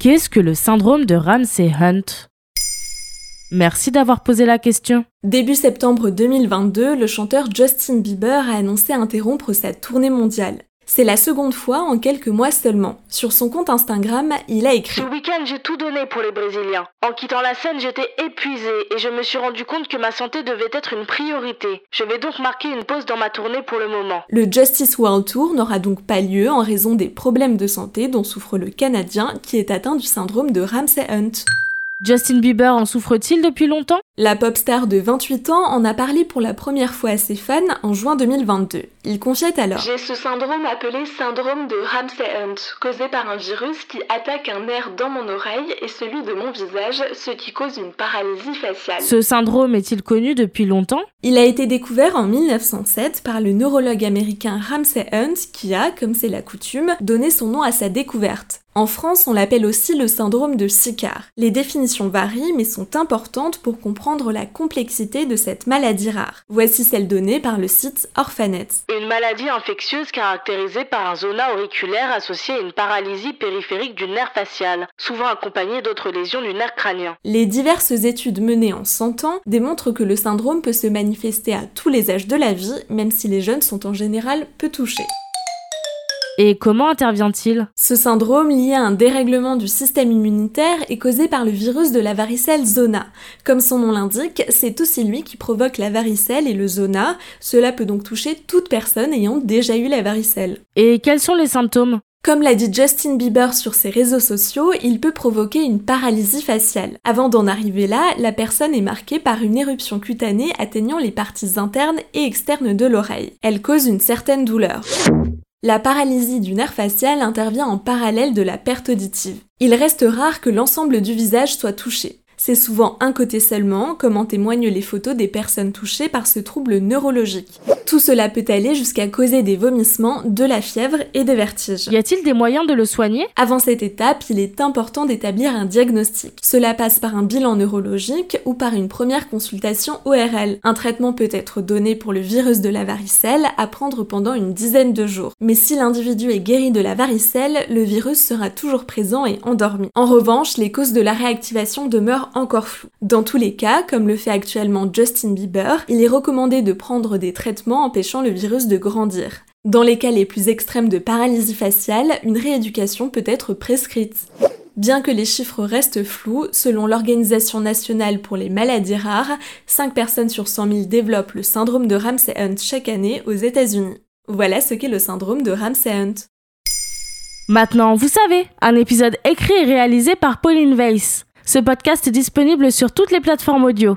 Qu'est-ce que le syndrome de Ramsay Hunt? Merci d'avoir posé la question. Début septembre 2022, le chanteur Justin Bieber a annoncé interrompre sa tournée mondiale. C'est la seconde fois en quelques mois seulement. Sur son compte Instagram, il a écrit Ce week-end, j'ai tout donné pour les Brésiliens. En quittant la scène, j'étais épuisée et je me suis rendu compte que ma santé devait être une priorité. Je vais donc marquer une pause dans ma tournée pour le moment. Le Justice World Tour n'aura donc pas lieu en raison des problèmes de santé dont souffre le Canadien qui est atteint du syndrome de Ramsay Hunt. Justin Bieber en souffre-t-il depuis longtemps? La pop star de 28 ans en a parlé pour la première fois à ses fans en juin 2022. Il confiait alors J'ai ce syndrome appelé syndrome de Ramsay Hunt, causé par un virus qui attaque un nerf dans mon oreille et celui de mon visage, ce qui cause une paralysie faciale. Ce syndrome est-il connu depuis longtemps? Il a été découvert en 1907 par le neurologue américain Ramsay Hunt qui a, comme c'est la coutume, donné son nom à sa découverte. En France, on l'appelle aussi le syndrome de Sicard. Les définitions varient mais sont importantes pour comprendre la complexité de cette maladie rare. Voici celle donnée par le site Orphanet. Une maladie infectieuse caractérisée par un zona auriculaire associé à une paralysie périphérique du nerf facial, souvent accompagnée d'autres lésions du nerf crânien. Les diverses études menées en 100 ans démontrent que le syndrome peut se manifester à tous les âges de la vie, même si les jeunes sont en général peu touchés. Et comment intervient-il? Ce syndrome lié à un dérèglement du système immunitaire est causé par le virus de la varicelle zona. Comme son nom l'indique, c'est aussi lui qui provoque la varicelle et le zona. Cela peut donc toucher toute personne ayant déjà eu la varicelle. Et quels sont les symptômes? Comme l'a dit Justin Bieber sur ses réseaux sociaux, il peut provoquer une paralysie faciale. Avant d'en arriver là, la personne est marquée par une éruption cutanée atteignant les parties internes et externes de l'oreille. Elle cause une certaine douleur. La paralysie du nerf facial intervient en parallèle de la perte auditive. Il reste rare que l'ensemble du visage soit touché. C'est souvent un côté seulement, comme en témoignent les photos des personnes touchées par ce trouble neurologique. Tout cela peut aller jusqu'à causer des vomissements, de la fièvre et des vertiges. Y a-t-il des moyens de le soigner? Avant cette étape, il est important d'établir un diagnostic. Cela passe par un bilan neurologique ou par une première consultation ORL. Un traitement peut être donné pour le virus de la varicelle à prendre pendant une dizaine de jours. Mais si l'individu est guéri de la varicelle, le virus sera toujours présent et endormi. En revanche, les causes de la réactivation demeurent encore flou. Dans tous les cas, comme le fait actuellement Justin Bieber, il est recommandé de prendre des traitements empêchant le virus de grandir. Dans les cas les plus extrêmes de paralysie faciale, une rééducation peut être prescrite. Bien que les chiffres restent flous, selon l'Organisation nationale pour les maladies rares, 5 personnes sur 100 000 développent le syndrome de Ramsay Hunt chaque année aux États-Unis. Voilà ce qu'est le syndrome de Ramsay Hunt. Maintenant, vous savez, un épisode écrit et réalisé par Pauline Weiss. Ce podcast est disponible sur toutes les plateformes audio.